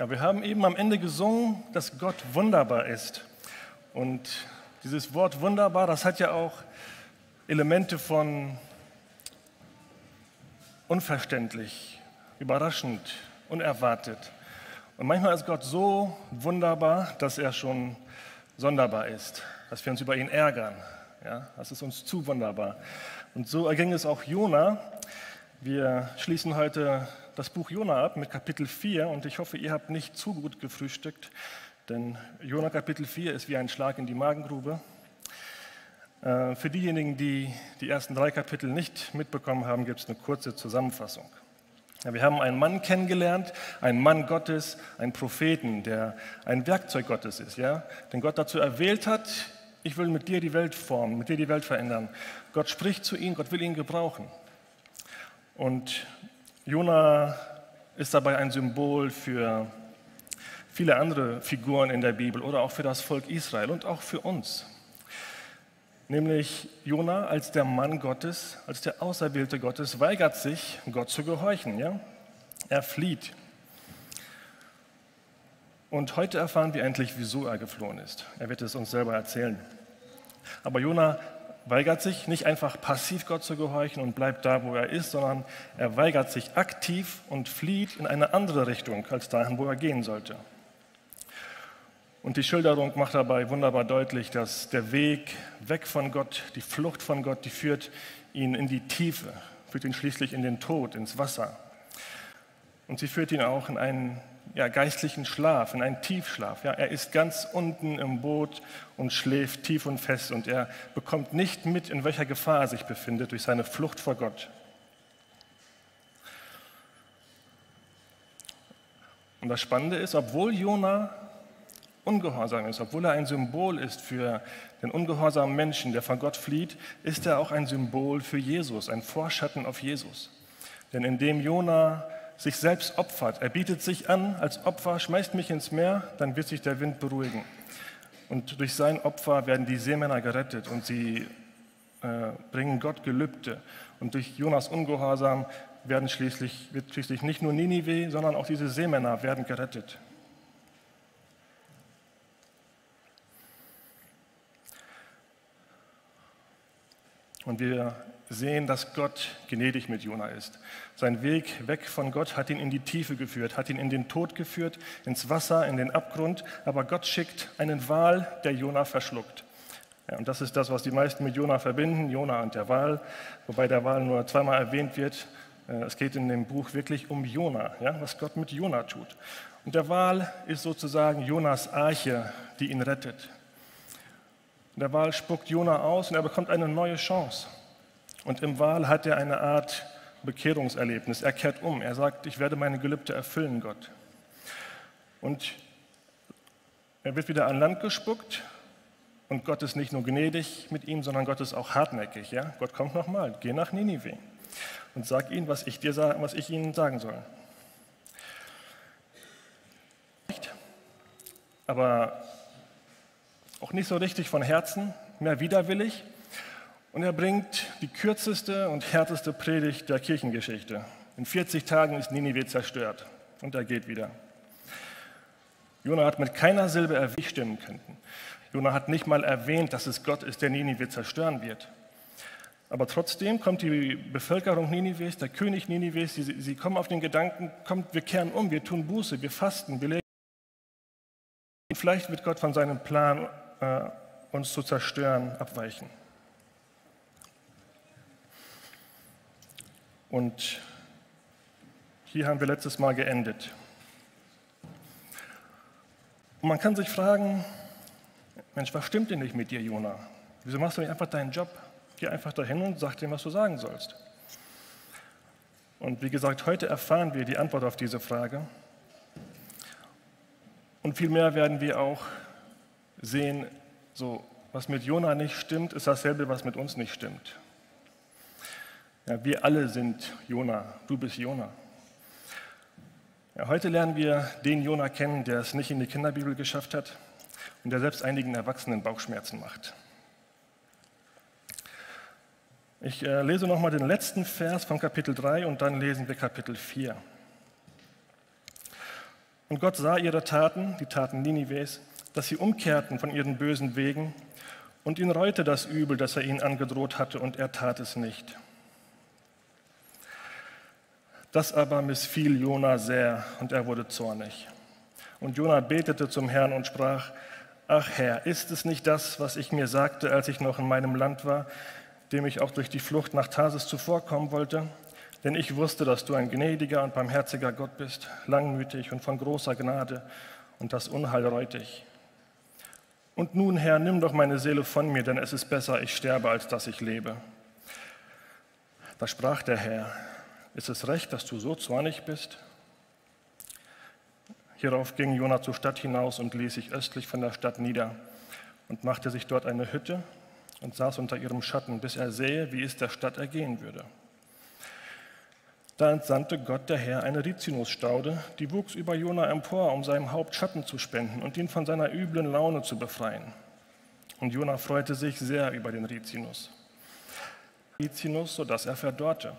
Ja, wir haben eben am Ende gesungen, dass Gott wunderbar ist. Und dieses Wort wunderbar, das hat ja auch Elemente von unverständlich, überraschend, unerwartet. Und manchmal ist Gott so wunderbar, dass er schon sonderbar ist, dass wir uns über ihn ärgern. Ja, das ist uns zu wunderbar. Und so erging es auch Jona. Wir schließen heute das Buch Jona ab mit Kapitel 4 und ich hoffe, ihr habt nicht zu gut gefrühstückt, denn Jona Kapitel 4 ist wie ein Schlag in die Magengrube. Äh, für diejenigen, die die ersten drei Kapitel nicht mitbekommen haben, gibt es eine kurze Zusammenfassung. Wir haben einen Mann kennengelernt, einen Mann Gottes, einen Propheten, der ein Werkzeug Gottes ist, ja? den Gott dazu erwählt hat, ich will mit dir die Welt formen, mit dir die Welt verändern. Gott spricht zu ihm, Gott will ihn gebrauchen. Und Jona ist dabei ein Symbol für viele andere Figuren in der Bibel oder auch für das Volk Israel und auch für uns. Nämlich Jona als der Mann Gottes, als der Auserwählte Gottes, weigert sich, Gott zu gehorchen. Ja? Er flieht. Und heute erfahren wir endlich, wieso er geflohen ist. Er wird es uns selber erzählen. Aber Jona weigert sich nicht einfach passiv Gott zu gehorchen und bleibt da, wo er ist, sondern er weigert sich aktiv und flieht in eine andere Richtung als dahin, wo er gehen sollte. Und die Schilderung macht dabei wunderbar deutlich, dass der Weg weg von Gott, die Flucht von Gott, die führt ihn in die Tiefe, führt ihn schließlich in den Tod, ins Wasser. Und sie führt ihn auch in einen ja, geistlichen Schlaf, in einen Tiefschlaf. Ja, er ist ganz unten im Boot und schläft tief und fest und er bekommt nicht mit, in welcher Gefahr er sich befindet durch seine Flucht vor Gott. Und das Spannende ist, obwohl Jona ungehorsam ist, obwohl er ein Symbol ist für den ungehorsamen Menschen, der von Gott flieht, ist er auch ein Symbol für Jesus, ein Vorschatten auf Jesus. Denn indem Jona sich selbst opfert. Er bietet sich an als Opfer, schmeißt mich ins Meer, dann wird sich der Wind beruhigen. Und durch sein Opfer werden die Seemänner gerettet und sie äh, bringen Gott Gelübde. Und durch Jonas Ungehorsam werden schließlich, wird schließlich nicht nur Ninive, sondern auch diese Seemänner werden gerettet. Und wir sehen, dass Gott gnädig mit Jona ist. Sein Weg weg von Gott hat ihn in die Tiefe geführt, hat ihn in den Tod geführt, ins Wasser, in den Abgrund. Aber Gott schickt einen Wal, der Jona verschluckt. Ja, und das ist das, was die meisten mit Jona verbinden, Jona und der Wal, wobei der Wal nur zweimal erwähnt wird. Äh, es geht in dem Buch wirklich um Jona, ja, was Gott mit Jona tut. Und der Wal ist sozusagen Jonas Arche, die ihn rettet. Der Wal spuckt Jona aus und er bekommt eine neue Chance. Und im Wal hat er eine Art Bekehrungserlebnis. Er kehrt um. Er sagt, ich werde meine Gelübde erfüllen, Gott. Und er wird wieder an Land gespuckt. Und Gott ist nicht nur gnädig mit ihm, sondern Gott ist auch hartnäckig. Ja? Gott kommt nochmal, geh nach Ninive und sag ihnen, was ich, dir, was ich ihnen sagen soll. Aber auch nicht so richtig von Herzen, mehr widerwillig. Und er bringt die kürzeste und härteste Predigt der Kirchengeschichte. In 40 Tagen ist Ninive zerstört und er geht wieder. Jona hat mit keiner Silbe erwähnt, stimmen könnten. Jona hat nicht mal erwähnt, dass es Gott ist, der Ninive zerstören wird. Aber trotzdem kommt die Bevölkerung Ninives, der König Ninives, sie, sie kommen auf den Gedanken, kommt, wir kehren um, wir tun Buße, wir fasten, wir legen. Vielleicht wird Gott von seinem Plan, äh, uns zu zerstören, abweichen. Und hier haben wir letztes Mal geendet. Und man kann sich fragen, Mensch, was stimmt denn nicht mit dir, Jona? Wieso machst du nicht einfach deinen Job? Geh einfach dahin und sag dem, was du sagen sollst. Und wie gesagt, heute erfahren wir die Antwort auf diese Frage. Und vielmehr werden wir auch sehen, so, was mit Jona nicht stimmt, ist dasselbe, was mit uns nicht stimmt. Ja, wir alle sind Jona. Du bist Jona. Ja, heute lernen wir den Jona kennen, der es nicht in die Kinderbibel geschafft hat und der selbst einigen Erwachsenen Bauchschmerzen macht. Ich äh, lese nochmal den letzten Vers von Kapitel 3 und dann lesen wir Kapitel 4. Und Gott sah ihre Taten, die Taten Ninives, dass sie umkehrten von ihren bösen Wegen und ihn reute das Übel, das er ihnen angedroht hatte, und er tat es nicht. Das aber missfiel Jona sehr und er wurde zornig. Und Jona betete zum Herrn und sprach, Ach Herr, ist es nicht das, was ich mir sagte, als ich noch in meinem Land war, dem ich auch durch die Flucht nach Tarsis zuvorkommen wollte? Denn ich wusste, dass du ein gnädiger und barmherziger Gott bist, langmütig und von großer Gnade, und das Unheil reut dich. Und nun, Herr, nimm doch meine Seele von mir, denn es ist besser, ich sterbe, als dass ich lebe. Da sprach der Herr, ist es recht, dass du so zornig bist? Hierauf ging Jona zur Stadt hinaus und ließ sich östlich von der Stadt nieder und machte sich dort eine Hütte und saß unter ihrem Schatten, bis er sähe, wie es der Stadt ergehen würde. Da entsandte Gott der Herr eine Rizinusstaude, die wuchs über Jona empor, um seinem Haupt Schatten zu spenden und ihn von seiner üblen Laune zu befreien. Und Jona freute sich sehr über den Rizinus. Rizinus, sodass er verdorrte.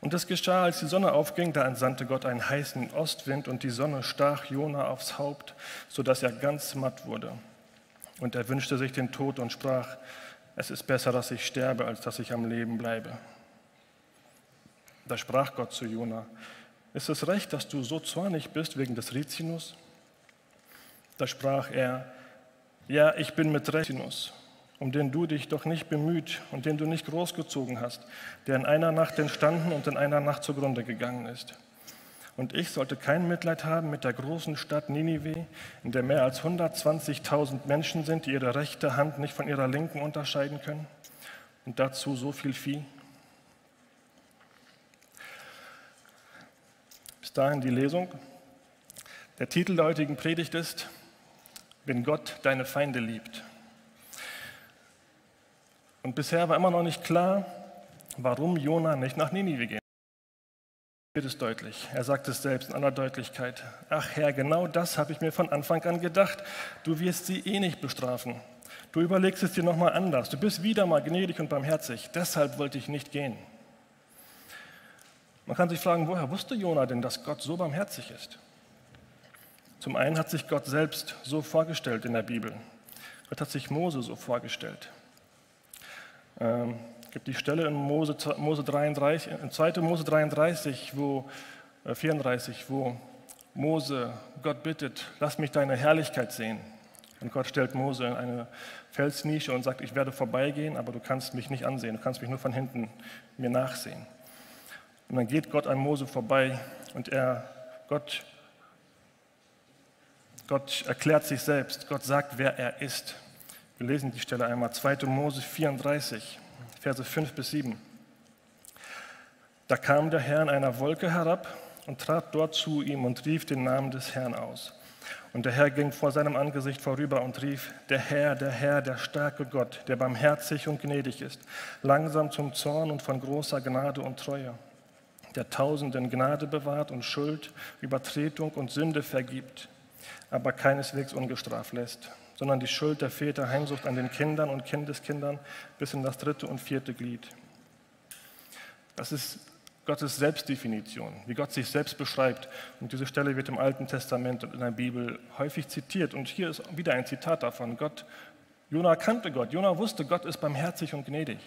Und es geschah, als die Sonne aufging, da entsandte Gott einen heißen Ostwind und die Sonne stach Jona aufs Haupt, sodass er ganz matt wurde. Und er wünschte sich den Tod und sprach, es ist besser, dass ich sterbe, als dass ich am Leben bleibe. Da sprach Gott zu Jona, ist es recht, dass du so zornig bist wegen des Rizinus? Da sprach er, ja, ich bin mit Rizinus um den du dich doch nicht bemüht und den du nicht großgezogen hast, der in einer Nacht entstanden und in einer Nacht zugrunde gegangen ist. Und ich sollte kein Mitleid haben mit der großen Stadt Ninive, in der mehr als 120.000 Menschen sind, die ihre rechte Hand nicht von ihrer linken unterscheiden können. Und dazu so viel Vieh. Bis dahin die Lesung. Der Titel der heutigen Predigt ist, wenn Gott deine Feinde liebt. Und bisher war immer noch nicht klar, warum Jona nicht nach Ninive geht. Wird es deutlich. Er sagt es selbst in aller Deutlichkeit. Ach Herr, genau das habe ich mir von Anfang an gedacht. Du wirst sie eh nicht bestrafen. Du überlegst es dir nochmal anders. Du bist wieder mal gnädig und barmherzig. Deshalb wollte ich nicht gehen. Man kann sich fragen, woher wusste Jona denn, dass Gott so barmherzig ist? Zum einen hat sich Gott selbst so vorgestellt in der Bibel. Gott hat sich Mose so vorgestellt. Ähm, gibt die Stelle in Mose, Mose 33, in 2. Mose 33, wo, äh, 34, wo Mose Gott bittet, lass mich deine Herrlichkeit sehen. Und Gott stellt Mose in eine Felsnische und sagt, ich werde vorbeigehen, aber du kannst mich nicht ansehen, du kannst mich nur von hinten mir nachsehen. Und dann geht Gott an Mose vorbei und er, Gott, Gott erklärt sich selbst, Gott sagt, wer er ist. Wir lesen die Stelle einmal, 2. Mose 34, Verse 5 bis 7. Da kam der Herr in einer Wolke herab und trat dort zu ihm und rief den Namen des Herrn aus. Und der Herr ging vor seinem Angesicht vorüber und rief, der Herr, der Herr, der starke Gott, der barmherzig und gnädig ist, langsam zum Zorn und von großer Gnade und Treue, der Tausenden Gnade bewahrt und Schuld, Übertretung und Sünde vergibt, aber keineswegs ungestraft lässt sondern die Schuld der Väter heimsucht an den Kindern und Kindeskindern bis in das dritte und vierte Glied. Das ist Gottes Selbstdefinition, wie Gott sich selbst beschreibt. Und diese Stelle wird im Alten Testament und in der Bibel häufig zitiert. Und hier ist wieder ein Zitat davon. Gott, Jona kannte Gott. Jona wusste, Gott ist barmherzig und gnädig.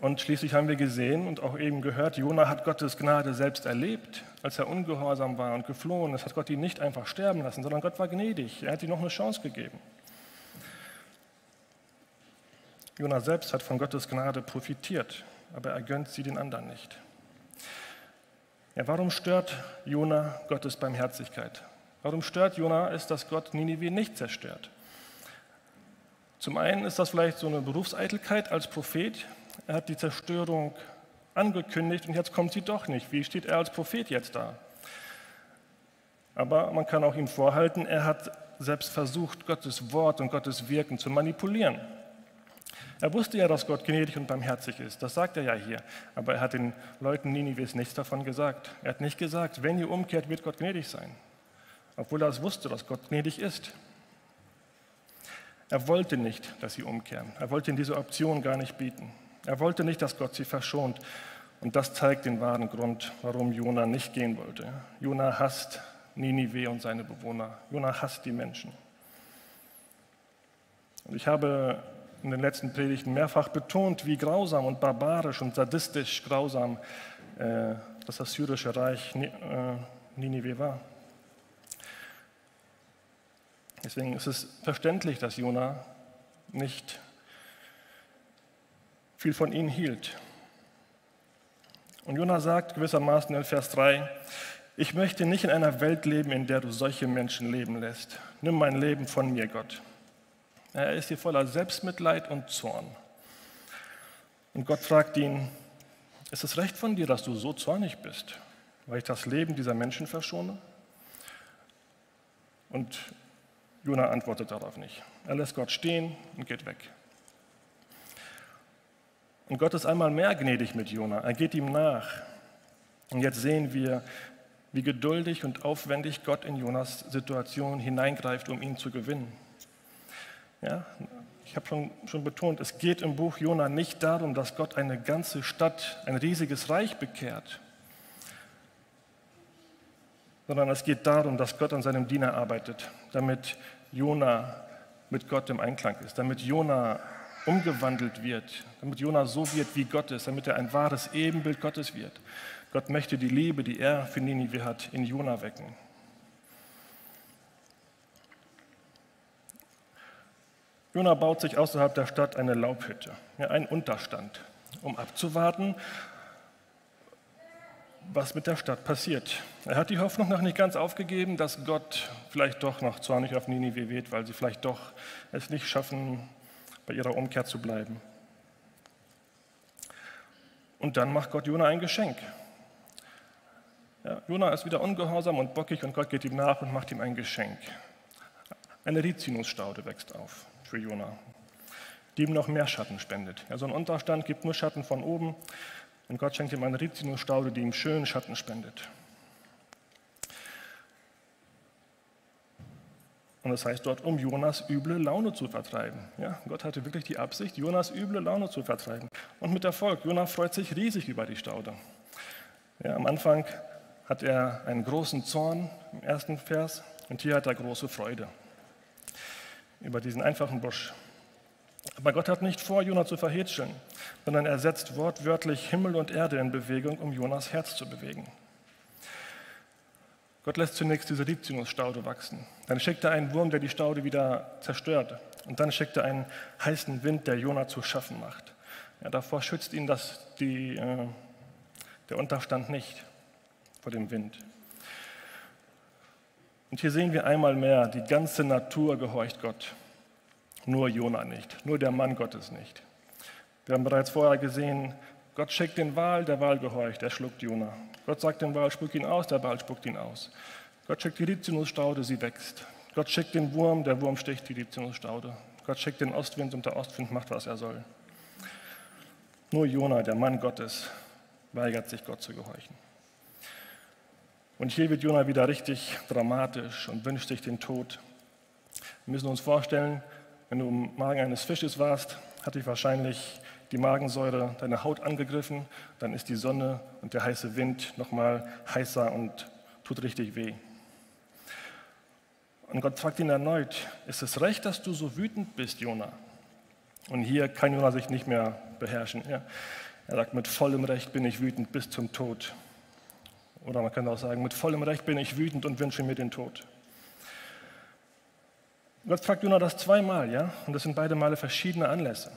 Und schließlich haben wir gesehen und auch eben gehört, Jona hat Gottes Gnade selbst erlebt, als er ungehorsam war und geflohen ist, hat Gott ihn nicht einfach sterben lassen, sondern Gott war gnädig. Er hat ihm noch eine Chance gegeben. Jona selbst hat von Gottes Gnade profitiert, aber er gönnt sie den anderen nicht. Ja, warum stört Jona Gottes Barmherzigkeit? Warum stört Jona es, dass Gott Ninive nicht zerstört? Zum einen ist das vielleicht so eine Berufseitelkeit als Prophet, er hat die Zerstörung angekündigt und jetzt kommt sie doch nicht. Wie steht er als Prophet jetzt da? Aber man kann auch ihm vorhalten, er hat selbst versucht, Gottes Wort und Gottes Wirken zu manipulieren. Er wusste ja, dass Gott gnädig und barmherzig ist. Das sagt er ja hier. Aber er hat den Leuten Ninives nichts davon gesagt. Er hat nicht gesagt, wenn ihr umkehrt, wird Gott gnädig sein. Obwohl er es wusste, dass Gott gnädig ist. Er wollte nicht, dass sie umkehren. Er wollte ihnen diese Option gar nicht bieten. Er wollte nicht, dass Gott sie verschont. Und das zeigt den wahren Grund, warum Jona nicht gehen wollte. Jona hasst Ninive und seine Bewohner. Jona hasst die Menschen. Und ich habe in den letzten Predigten mehrfach betont, wie grausam und barbarisch und sadistisch grausam äh, das assyrische Reich äh, Ninive war. Deswegen ist es verständlich, dass Jona nicht viel von ihnen hielt. Und Jona sagt gewissermaßen in Vers 3, ich möchte nicht in einer Welt leben, in der du solche Menschen leben lässt. Nimm mein Leben von mir, Gott. Er ist hier voller Selbstmitleid und Zorn. Und Gott fragt ihn, ist es recht von dir, dass du so zornig bist, weil ich das Leben dieser Menschen verschone? Und Jona antwortet darauf nicht. Er lässt Gott stehen und geht weg. Und Gott ist einmal mehr gnädig mit Jona. Er geht ihm nach. Und jetzt sehen wir, wie geduldig und aufwendig Gott in Jonas Situation hineingreift, um ihn zu gewinnen. Ja, ich habe schon, schon betont, es geht im Buch Jona nicht darum, dass Gott eine ganze Stadt, ein riesiges Reich bekehrt, sondern es geht darum, dass Gott an seinem Diener arbeitet, damit Jona mit Gott im Einklang ist, damit Jona umgewandelt wird, damit Jona so wird, wie Gott ist, damit er ein wahres Ebenbild Gottes wird. Gott möchte die Liebe, die er für Ninive hat, in Jona wecken. Jona baut sich außerhalb der Stadt eine Laubhütte, ja, einen Unterstand, um abzuwarten, was mit der Stadt passiert. Er hat die Hoffnung noch nicht ganz aufgegeben, dass Gott vielleicht doch noch zornig auf Ninive wird, weil sie vielleicht doch es nicht schaffen, bei ihrer Umkehr zu bleiben. Und dann macht Gott Jona ein Geschenk. Ja, Jona ist wieder ungehorsam und bockig und Gott geht ihm nach und macht ihm ein Geschenk. Eine Rizinusstaude wächst auf für Jona, die ihm noch mehr Schatten spendet. Ja, so ein Unterstand gibt nur Schatten von oben und Gott schenkt ihm eine Rizinusstaude, die ihm schönen Schatten spendet. Und das heißt dort, um Jonas üble Laune zu vertreiben. Ja, Gott hatte wirklich die Absicht, Jonas üble Laune zu vertreiben. Und mit Erfolg. Jonas freut sich riesig über die Staude. Ja, am Anfang hat er einen großen Zorn im ersten Vers und hier hat er große Freude über diesen einfachen Busch. Aber Gott hat nicht vor, Jona zu verhätscheln, sondern er setzt wortwörtlich Himmel und Erde in Bewegung, um Jonas Herz zu bewegen. Gott lässt zunächst diese Rizinusstaude wachsen. Dann schickt er einen Wurm, der die Staude wieder zerstört. Und dann schickt er einen heißen Wind, der Jona zu schaffen macht. Ja, davor schützt ihn das, die, äh, der Unterstand nicht vor dem Wind. Und hier sehen wir einmal mehr, die ganze Natur gehorcht Gott. Nur Jona nicht, nur der Mann Gottes nicht. Wir haben bereits vorher gesehen, Gott schickt den Wal, der Wal gehorcht, er schluckt Jona. Gott sagt dem Wal, spuck ihn aus, der Wal spuckt ihn aus. Gott schickt die Rizinusstaude, sie wächst. Gott schickt den Wurm, der Wurm sticht die Rizinusstaude. Gott schickt den Ostwind und der Ostwind macht, was er soll. Nur Jona, der Mann Gottes, weigert sich, Gott zu gehorchen. Und hier wird Jona wieder richtig dramatisch und wünscht sich den Tod. Wir müssen uns vorstellen, wenn du im Magen eines Fisches warst, hat dich wahrscheinlich die Magensäure deine Haut angegriffen, dann ist die Sonne und der heiße Wind nochmal heißer und tut richtig weh. Und Gott fragt ihn erneut, ist es recht, dass du so wütend bist, Jona? Und hier kann Jona sich nicht mehr beherrschen. Er sagt, mit vollem Recht bin ich wütend bis zum Tod. Oder man könnte auch sagen, mit vollem Recht bin ich wütend und wünsche mir den Tod. Gott fragt Jona das zweimal, ja? Und das sind beide Male verschiedene Anlässe,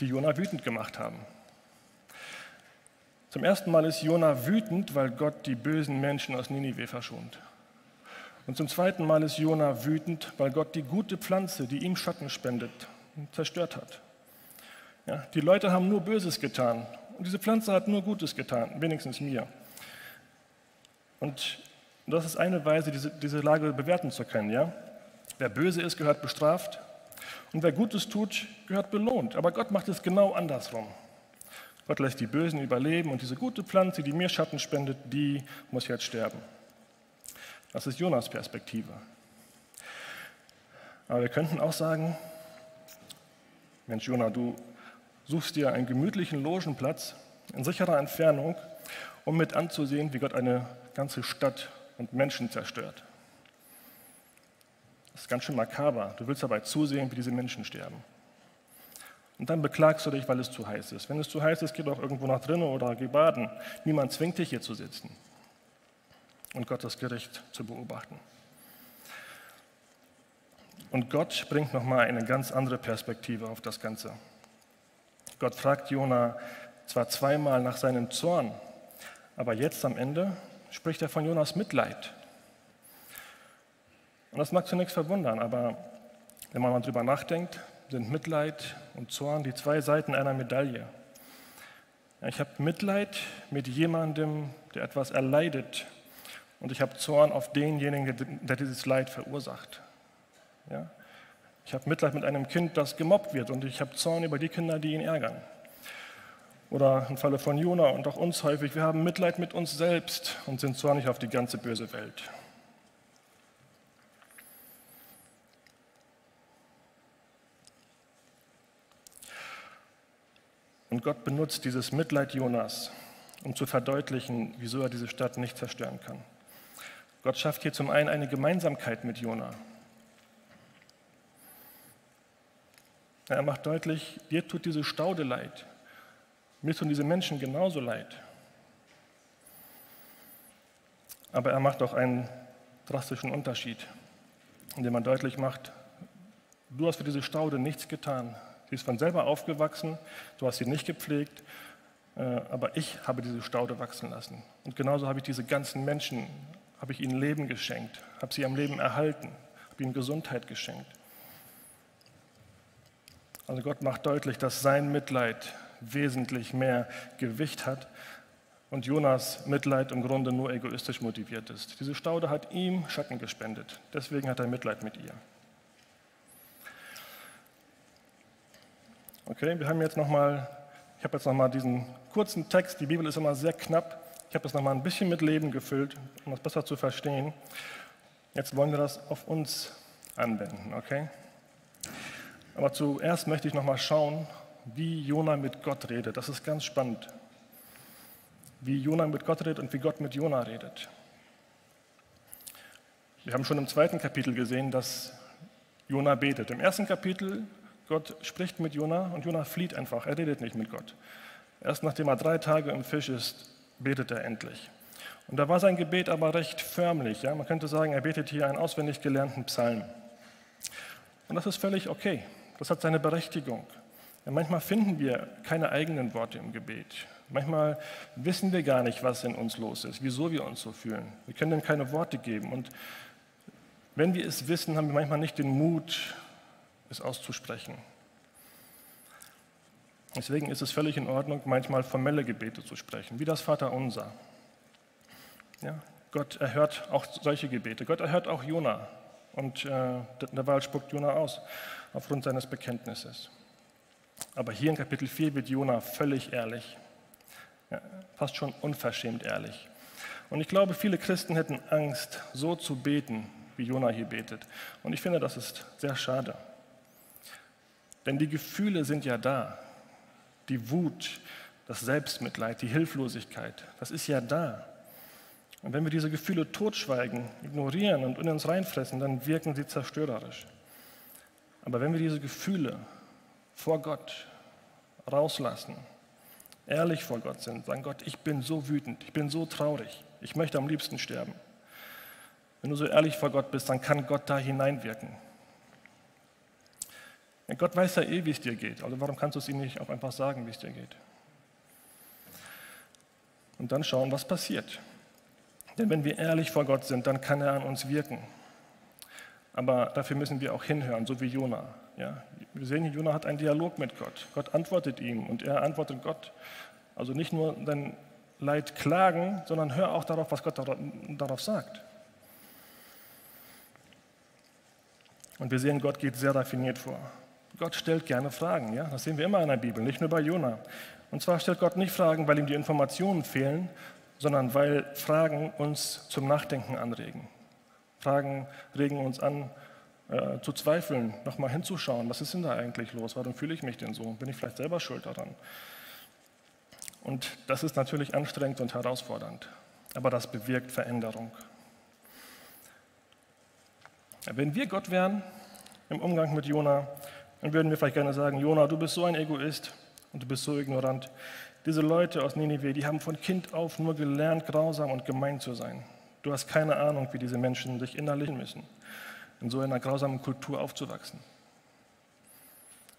die Jona wütend gemacht haben. Zum ersten Mal ist Jona wütend, weil Gott die bösen Menschen aus Ninive verschont. Und zum zweiten Mal ist Jona wütend, weil Gott die gute Pflanze, die ihm Schatten spendet, zerstört hat. Ja, die Leute haben nur Böses getan und diese Pflanze hat nur Gutes getan, wenigstens mir. Und das ist eine Weise, diese, diese Lage bewerten zu können. Ja? Wer böse ist, gehört bestraft. Und wer Gutes tut, gehört belohnt. Aber Gott macht es genau andersrum. Gott lässt die Bösen überleben und diese gute Pflanze, die mir Schatten spendet, die muss jetzt sterben. Das ist Jonas Perspektive. Aber wir könnten auch sagen, Mensch Jonah, du suchst dir einen gemütlichen Logenplatz in sicherer Entfernung, um mit anzusehen, wie Gott eine ganze Stadt und Menschen zerstört. Das ist ganz schön makaber. Du willst dabei zusehen, wie diese Menschen sterben. Und dann beklagst du dich, weil es zu heiß ist. Wenn es zu heiß ist, geh doch irgendwo nach drinnen oder geh baden. Niemand zwingt dich hier zu sitzen und Gottes Gericht zu beobachten. Und Gott bringt nochmal eine ganz andere Perspektive auf das Ganze. Gott fragt Jona zwar zweimal nach seinem Zorn, aber jetzt am Ende spricht er von Jonas Mitleid. Und das mag zunächst verwundern, aber wenn man mal drüber nachdenkt, sind Mitleid und Zorn die zwei Seiten einer Medaille. Ich habe Mitleid mit jemandem, der etwas erleidet, und ich habe Zorn auf denjenigen, der dieses Leid verursacht. Ja? Ich habe Mitleid mit einem Kind, das gemobbt wird, und ich habe Zorn über die Kinder, die ihn ärgern. Oder im Falle von Jona und auch uns häufig, wir haben Mitleid mit uns selbst und sind zornig auf die ganze böse Welt. Und Gott benutzt dieses Mitleid Jonas, um zu verdeutlichen, wieso er diese Stadt nicht zerstören kann. Gott schafft hier zum einen eine Gemeinsamkeit mit Jona. Er macht deutlich, dir tut diese Staude leid. Mir tun diese Menschen genauso leid. Aber er macht auch einen drastischen Unterschied, indem er deutlich macht, du hast für diese Staude nichts getan. Sie ist von selber aufgewachsen, du hast sie nicht gepflegt, äh, aber ich habe diese Staude wachsen lassen. Und genauso habe ich diese ganzen Menschen, habe ich ihnen Leben geschenkt, habe sie am Leben erhalten, habe ihnen Gesundheit geschenkt. Also Gott macht deutlich, dass sein Mitleid wesentlich mehr Gewicht hat und Jonas Mitleid im Grunde nur egoistisch motiviert ist. Diese Staude hat ihm Schatten gespendet, deswegen hat er Mitleid mit ihr. Okay, wir haben jetzt noch mal, ich habe jetzt noch mal diesen kurzen Text. Die Bibel ist immer sehr knapp. Ich habe das noch mal ein bisschen mit Leben gefüllt, um das besser zu verstehen. Jetzt wollen wir das auf uns anwenden, okay? Aber zuerst möchte ich noch mal schauen, wie Jona mit Gott redet. Das ist ganz spannend. Wie Jona mit Gott redet und wie Gott mit Jona redet. Wir haben schon im zweiten Kapitel gesehen, dass Jona betet. Im ersten Kapitel Gott spricht mit Jona und Jona flieht einfach. Er redet nicht mit Gott. Erst nachdem er drei Tage im Fisch ist, betet er endlich. Und da war sein Gebet aber recht förmlich. Ja? Man könnte sagen, er betet hier einen auswendig gelernten Psalm. Und das ist völlig okay. Das hat seine Berechtigung. Ja, manchmal finden wir keine eigenen Worte im Gebet. Manchmal wissen wir gar nicht, was in uns los ist, wieso wir uns so fühlen. Wir können dem keine Worte geben. Und wenn wir es wissen, haben wir manchmal nicht den Mut, es auszusprechen. Deswegen ist es völlig in Ordnung, manchmal formelle Gebete zu sprechen, wie das Vaterunser. Ja, Gott erhört auch solche Gebete. Gott erhört auch Jona. Und äh, der Wahl spuckt Jona aus aufgrund seines Bekenntnisses. Aber hier in Kapitel 4 wird Jona völlig ehrlich, ja, fast schon unverschämt ehrlich. Und ich glaube, viele Christen hätten Angst, so zu beten, wie Jona hier betet. Und ich finde, das ist sehr schade. Denn die Gefühle sind ja da. Die Wut, das Selbstmitleid, die Hilflosigkeit, das ist ja da. Und wenn wir diese Gefühle totschweigen, ignorieren und in uns reinfressen, dann wirken sie zerstörerisch. Aber wenn wir diese Gefühle vor Gott rauslassen, ehrlich vor Gott sind, sagen Gott, ich bin so wütend, ich bin so traurig, ich möchte am liebsten sterben. Wenn du so ehrlich vor Gott bist, dann kann Gott da hineinwirken. Gott weiß ja eh, wie es dir geht. Also warum kannst du es ihm nicht auch einfach sagen, wie es dir geht? Und dann schauen, was passiert. Denn wenn wir ehrlich vor Gott sind, dann kann er an uns wirken. Aber dafür müssen wir auch hinhören, so wie Jona. Ja? Wir sehen, Jona hat einen Dialog mit Gott. Gott antwortet ihm und er antwortet Gott. Also nicht nur dein Leid klagen, sondern hör auch darauf, was Gott darauf sagt. Und wir sehen, Gott geht sehr raffiniert vor. Gott stellt gerne Fragen, ja? das sehen wir immer in der Bibel, nicht nur bei Jona. Und zwar stellt Gott nicht Fragen, weil ihm die Informationen fehlen, sondern weil Fragen uns zum Nachdenken anregen. Fragen regen uns an, äh, zu zweifeln, nochmal hinzuschauen, was ist denn da eigentlich los, warum fühle ich mich denn so, bin ich vielleicht selber schuld daran. Und das ist natürlich anstrengend und herausfordernd, aber das bewirkt Veränderung. Wenn wir Gott wären im Umgang mit Jona, dann würden wir vielleicht gerne sagen, Jona, du bist so ein Egoist und du bist so ignorant. Diese Leute aus Ninive, die haben von Kind auf nur gelernt, grausam und gemein zu sein. Du hast keine Ahnung, wie diese Menschen sich innerlich müssen, in so einer grausamen Kultur aufzuwachsen.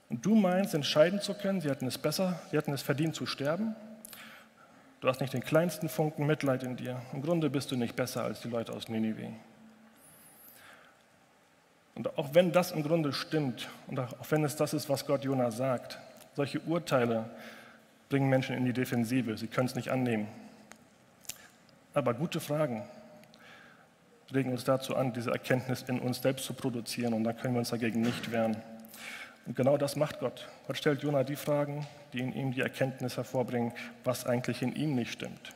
Und du meinst, entscheiden zu können, sie hatten es besser, sie hatten es verdient zu sterben. Du hast nicht den kleinsten Funken Mitleid in dir. Im Grunde bist du nicht besser als die Leute aus Ninive. Und auch wenn das im Grunde stimmt und auch wenn es das ist, was Gott Jona sagt, solche Urteile bringen Menschen in die Defensive. Sie können es nicht annehmen. Aber gute Fragen regen uns dazu an, diese Erkenntnis in uns selbst zu produzieren und dann können wir uns dagegen nicht wehren. Und genau das macht Gott. Gott stellt Jona die Fragen, die in ihm die Erkenntnis hervorbringen, was eigentlich in ihm nicht stimmt.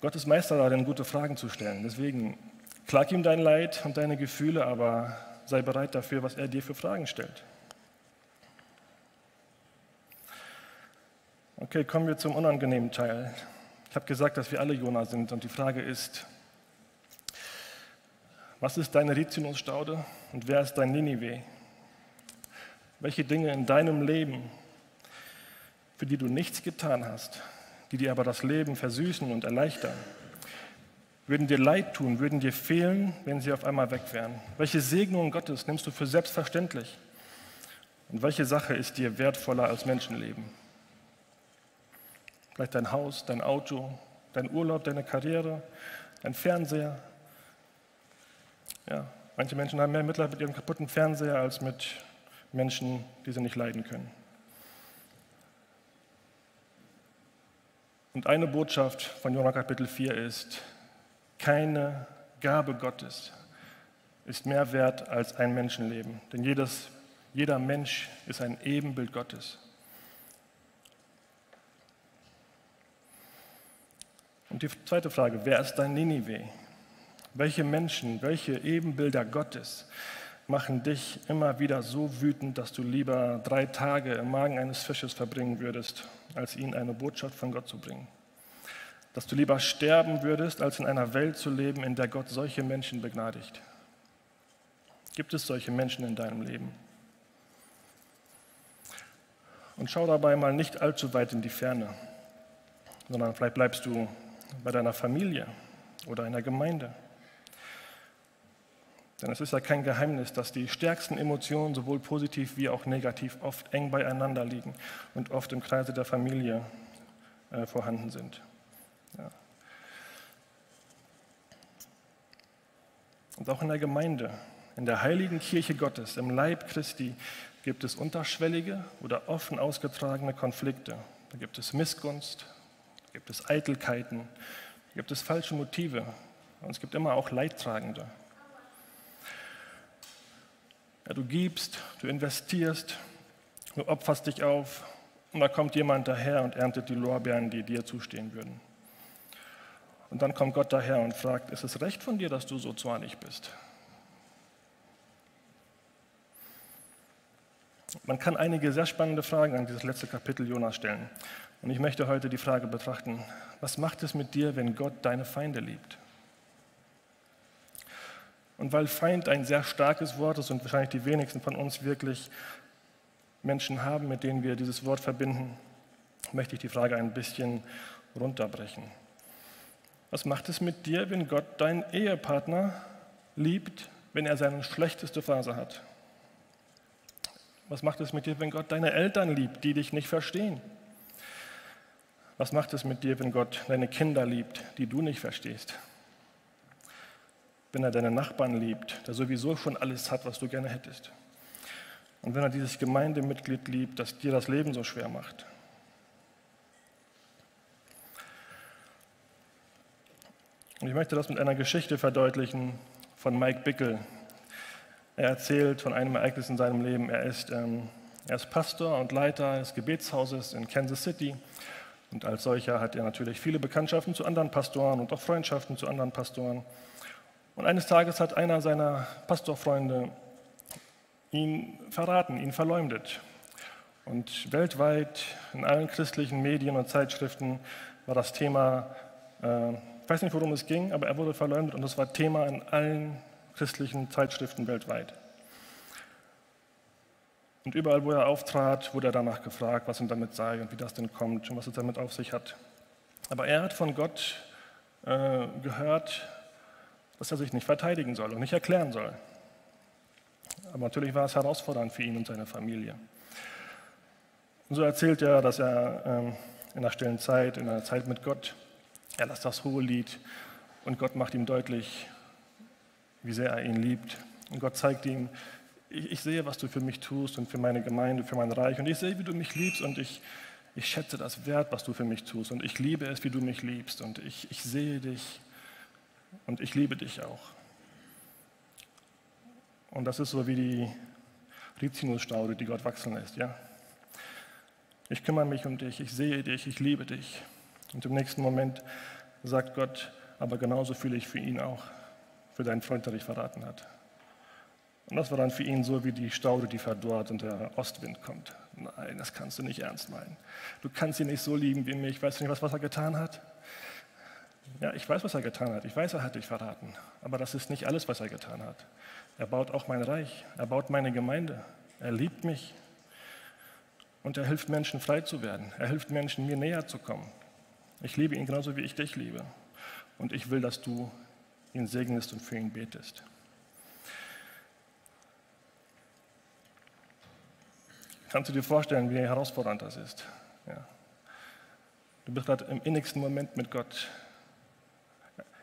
Gott ist Meister darin, gute Fragen zu stellen. Deswegen klag ihm dein Leid und deine Gefühle, aber sei bereit dafür, was er dir für Fragen stellt. Okay, kommen wir zum unangenehmen Teil. Ich habe gesagt, dass wir alle Jona sind und die Frage ist, was ist deine Rizinusstaude und wer ist dein Ninive? Welche Dinge in deinem Leben, für die du nichts getan hast, die dir aber das Leben versüßen und erleichtern, würden dir leid tun, würden dir fehlen, wenn sie auf einmal weg wären? Welche Segnungen Gottes nimmst du für selbstverständlich? Und welche Sache ist dir wertvoller als Menschenleben? Vielleicht dein Haus, dein Auto, dein Urlaub, deine Karriere, dein Fernseher, ja, manche Menschen haben mehr Mitleid mit ihrem kaputten Fernseher als mit Menschen, die sie nicht leiden können. Und eine Botschaft von Jonah Kapitel 4 ist, keine Gabe Gottes ist mehr wert als ein Menschenleben. Denn jedes, jeder Mensch ist ein Ebenbild Gottes. Und die zweite Frage, wer ist dein Ninive? Welche Menschen, welche Ebenbilder Gottes machen dich immer wieder so wütend, dass du lieber drei Tage im Magen eines Fisches verbringen würdest, als ihnen eine Botschaft von Gott zu bringen? Dass du lieber sterben würdest, als in einer Welt zu leben, in der Gott solche Menschen begnadigt? Gibt es solche Menschen in deinem Leben? Und schau dabei mal nicht allzu weit in die Ferne, sondern vielleicht bleibst du bei deiner Familie oder in der Gemeinde. Denn es ist ja kein Geheimnis, dass die stärksten Emotionen, sowohl positiv wie auch negativ, oft eng beieinander liegen und oft im Kreise der Familie äh, vorhanden sind. Ja. Und auch in der Gemeinde, in der heiligen Kirche Gottes, im Leib Christi, gibt es unterschwellige oder offen ausgetragene Konflikte. Da gibt es Missgunst, da gibt es Eitelkeiten, da gibt es falsche Motive und es gibt immer auch Leidtragende. Ja, du gibst, du investierst, du opferst dich auf und da kommt jemand daher und erntet die Lorbeeren, die dir zustehen würden. Und dann kommt Gott daher und fragt, ist es recht von dir, dass du so zornig bist? Man kann einige sehr spannende Fragen an dieses letzte Kapitel Jonas stellen. Und ich möchte heute die Frage betrachten, was macht es mit dir, wenn Gott deine Feinde liebt? Und weil Feind ein sehr starkes Wort ist und wahrscheinlich die wenigsten von uns wirklich Menschen haben, mit denen wir dieses Wort verbinden, möchte ich die Frage ein bisschen runterbrechen. Was macht es mit dir, wenn Gott deinen Ehepartner liebt, wenn er seine schlechteste Phase hat? Was macht es mit dir, wenn Gott deine Eltern liebt, die dich nicht verstehen? Was macht es mit dir, wenn Gott deine Kinder liebt, die du nicht verstehst? wenn er deine Nachbarn liebt, der sowieso schon alles hat, was du gerne hättest. Und wenn er dieses Gemeindemitglied liebt, das dir das Leben so schwer macht. Und ich möchte das mit einer Geschichte verdeutlichen von Mike Bickel. Er erzählt von einem Ereignis in seinem Leben. Er ist, ähm, er ist Pastor und Leiter des Gebetshauses in Kansas City. Und als solcher hat er natürlich viele Bekanntschaften zu anderen Pastoren und auch Freundschaften zu anderen Pastoren. Und eines Tages hat einer seiner Pastorfreunde ihn verraten, ihn verleumdet. Und weltweit in allen christlichen Medien und Zeitschriften war das Thema, äh, ich weiß nicht, worum es ging, aber er wurde verleumdet und das war Thema in allen christlichen Zeitschriften weltweit. Und überall, wo er auftrat, wurde er danach gefragt, was ihm damit sei und wie das denn kommt und was es damit auf sich hat. Aber er hat von Gott äh, gehört, dass er sich nicht verteidigen soll und nicht erklären soll. Aber natürlich war es herausfordernd für ihn und seine Familie. Und so erzählt er, dass er ähm, in der stillen Zeit, in der Zeit mit Gott, er lässt das hohe Lied und Gott macht ihm deutlich, wie sehr er ihn liebt. Und Gott zeigt ihm, ich, ich, sehe, was du für mich tust und für meine Gemeinde, für mein Reich. Und ich sehe, wie du mich liebst und ich, ich schätze das wert, was du für mich tust. Und ich liebe es, wie du mich liebst. Und ich, ich sehe dich und ich liebe dich auch. Und das ist so wie die Rizinusstaude, die Gott wachsen lässt. Ja? Ich kümmere mich um dich, ich sehe dich, ich liebe dich. Und im nächsten Moment sagt Gott, aber genauso fühle ich für ihn auch, für deinen Freund, der dich verraten hat. Und das war dann für ihn so wie die Staude, die verdorrt und der Ostwind kommt. Nein, das kannst du nicht ernst meinen. Du kannst ihn nicht so lieben wie mich. Weißt du nicht, was, was er getan hat? Ja, ich weiß, was er getan hat. Ich weiß, er hat dich verraten. Aber das ist nicht alles, was er getan hat. Er baut auch mein Reich. Er baut meine Gemeinde. Er liebt mich. Und er hilft Menschen frei zu werden. Er hilft Menschen, mir näher zu kommen. Ich liebe ihn genauso, wie ich dich liebe. Und ich will, dass du ihn segnest und für ihn betest. Kannst du dir vorstellen, wie herausfordernd das ist? Ja. Du bist gerade im innigsten Moment mit Gott.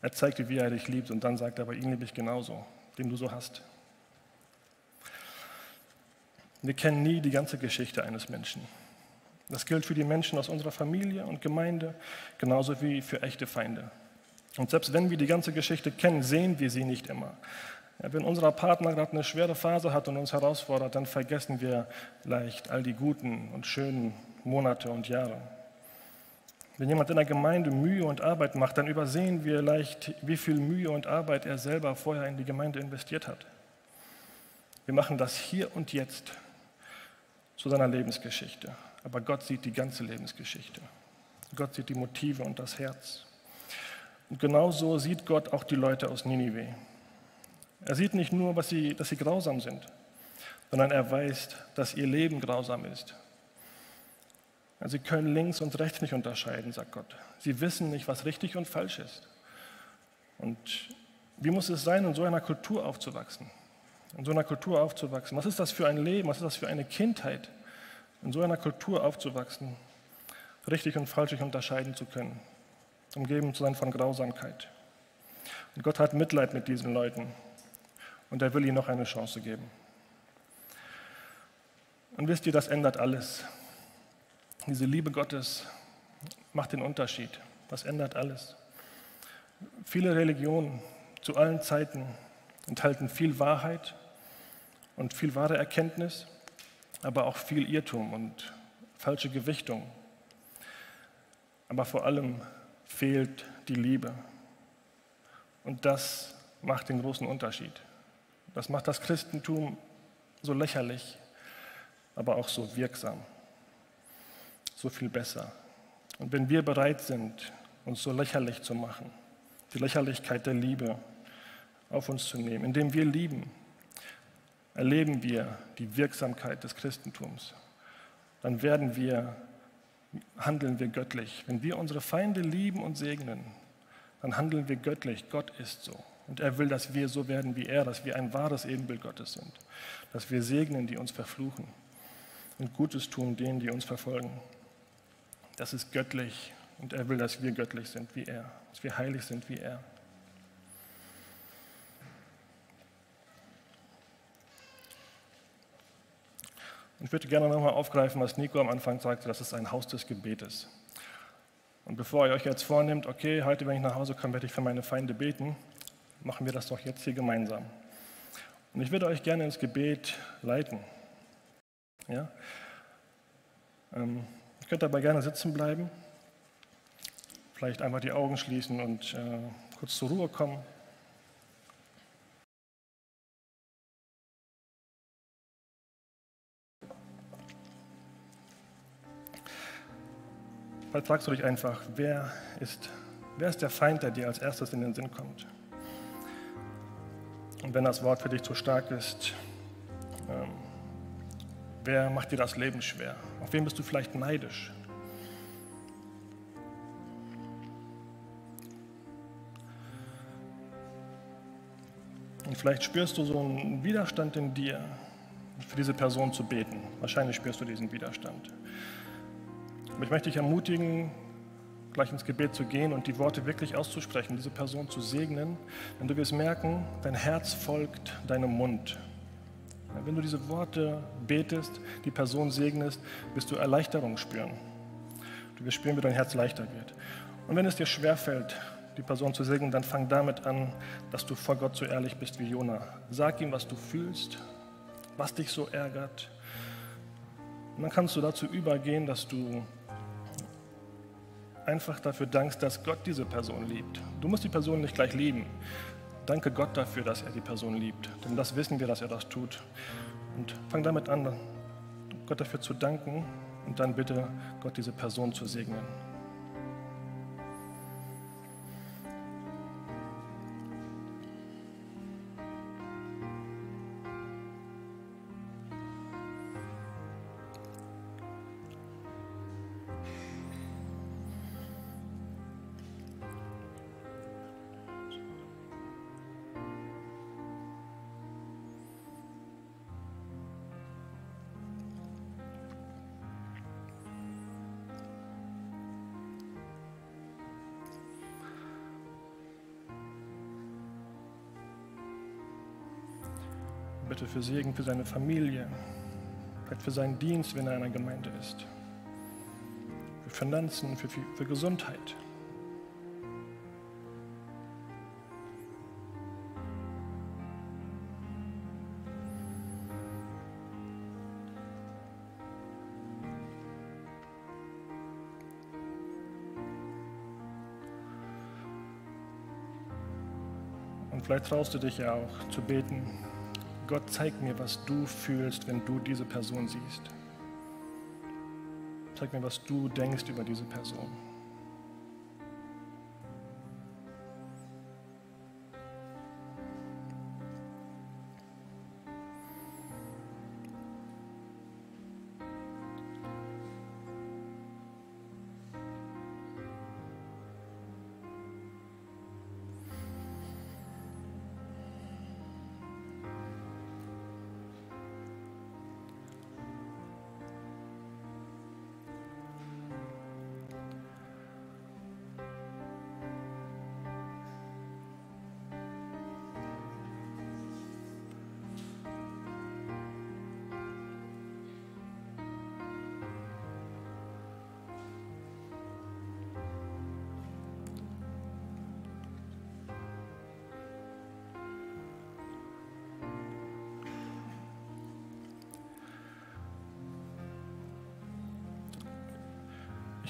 Er zeigt dir, wie er dich liebt und dann sagt er, aber ihn liebe ich genauso, den du so hast. Wir kennen nie die ganze Geschichte eines Menschen. Das gilt für die Menschen aus unserer Familie und Gemeinde, genauso wie für echte Feinde. Und selbst wenn wir die ganze Geschichte kennen, sehen wir sie nicht immer. Wenn unser Partner gerade eine schwere Phase hat und uns herausfordert, dann vergessen wir leicht all die guten und schönen Monate und Jahre. Wenn jemand in der Gemeinde Mühe und Arbeit macht, dann übersehen wir leicht, wie viel Mühe und Arbeit er selber vorher in die Gemeinde investiert hat. Wir machen das hier und jetzt zu seiner Lebensgeschichte. Aber Gott sieht die ganze Lebensgeschichte. Gott sieht die Motive und das Herz. Und genauso sieht Gott auch die Leute aus Ninive. Er sieht nicht nur, sie, dass sie grausam sind, sondern er weiß, dass ihr Leben grausam ist. Sie können links und rechts nicht unterscheiden, sagt Gott. Sie wissen nicht, was richtig und falsch ist. Und wie muss es sein, in so einer Kultur aufzuwachsen? In so einer Kultur aufzuwachsen. Was ist das für ein Leben? Was ist das für eine Kindheit? In so einer Kultur aufzuwachsen, richtig und falsch unterscheiden zu können, umgeben zu sein von Grausamkeit. Und Gott hat Mitleid mit diesen Leuten und er will ihnen noch eine Chance geben. Und wisst ihr, das ändert alles. Diese Liebe Gottes macht den Unterschied. Das ändert alles. Viele Religionen zu allen Zeiten enthalten viel Wahrheit und viel wahre Erkenntnis aber auch viel Irrtum und falsche Gewichtung. Aber vor allem fehlt die Liebe. Und das macht den großen Unterschied. Das macht das Christentum so lächerlich, aber auch so wirksam, so viel besser. Und wenn wir bereit sind, uns so lächerlich zu machen, die Lächerlichkeit der Liebe auf uns zu nehmen, indem wir lieben, erleben wir die Wirksamkeit des Christentums, dann werden wir, handeln wir göttlich. Wenn wir unsere Feinde lieben und segnen, dann handeln wir göttlich. Gott ist so. Und er will, dass wir so werden wie er, dass wir ein wahres Ebenbild Gottes sind, dass wir segnen, die uns verfluchen und Gutes tun denen, die uns verfolgen. Das ist göttlich und er will, dass wir göttlich sind wie er, dass wir heilig sind wie er. Ich würde gerne nochmal aufgreifen, was Nico am Anfang sagte, das ist ein Haus des Gebetes. Und bevor ihr euch jetzt vornimmt, okay, heute, wenn ich nach Hause komme, werde ich für meine Feinde beten, machen wir das doch jetzt hier gemeinsam. Und ich würde euch gerne ins Gebet leiten. Ja? Ähm, ihr könnt dabei gerne sitzen bleiben, vielleicht einfach die Augen schließen und äh, kurz zur Ruhe kommen. Fragst du dich einfach, wer ist, wer ist der Feind, der dir als erstes in den Sinn kommt? Und wenn das Wort für dich zu stark ist, ähm, wer macht dir das Leben schwer? Auf wen bist du vielleicht neidisch? Und vielleicht spürst du so einen Widerstand in dir, für diese Person zu beten. Wahrscheinlich spürst du diesen Widerstand. Aber ich möchte dich ermutigen, gleich ins Gebet zu gehen und die Worte wirklich auszusprechen, diese Person zu segnen. Denn du wirst merken, dein Herz folgt deinem Mund. Wenn du diese Worte betest, die Person segnest, wirst du Erleichterung spüren. Du wirst spüren, wie dein Herz leichter wird. Und wenn es dir schwerfällt, die Person zu segnen, dann fang damit an, dass du vor Gott so ehrlich bist wie Jona. Sag ihm, was du fühlst, was dich so ärgert. Und dann kannst du dazu übergehen, dass du einfach dafür dankst, dass Gott diese Person liebt. Du musst die Person nicht gleich lieben. Danke Gott dafür, dass er die Person liebt. Denn das wissen wir, dass er das tut. Und fang damit an, Gott dafür zu danken und dann bitte Gott diese Person zu segnen. Für Segen für seine Familie, vielleicht für seinen Dienst, wenn er in einer Gemeinde ist, für Finanzen, für, für Gesundheit. Und vielleicht traust du dich ja auch zu beten, Gott, zeig mir, was du fühlst, wenn du diese Person siehst. Zeig mir, was du denkst über diese Person.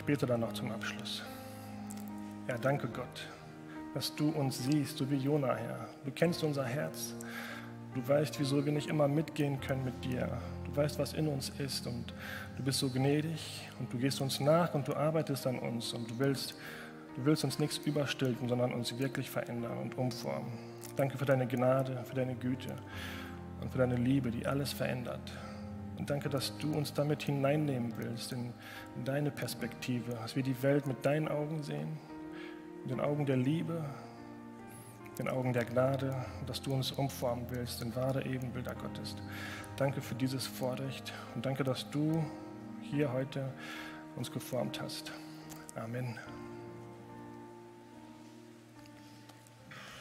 Bete dann noch zum Abschluss. Ja, danke Gott, dass du uns siehst, so wie Jona, Herr. Du kennst unser Herz. Du weißt, wieso wir nicht immer mitgehen können mit dir. Du weißt, was in uns ist und du bist so gnädig und du gehst uns nach und du arbeitest an uns und du willst, du willst uns nichts überstülpen, sondern uns wirklich verändern und umformen. Danke für deine Gnade, für deine Güte und für deine Liebe, die alles verändert. Und danke, dass du uns damit hineinnehmen willst in, in deine Perspektive, dass wir die Welt mit deinen Augen sehen, mit den Augen der Liebe, den Augen der Gnade, dass du uns umformen willst in wahre Ebenbilder Gottes. Danke für dieses Vorrecht und danke, dass du hier heute uns geformt hast. Amen.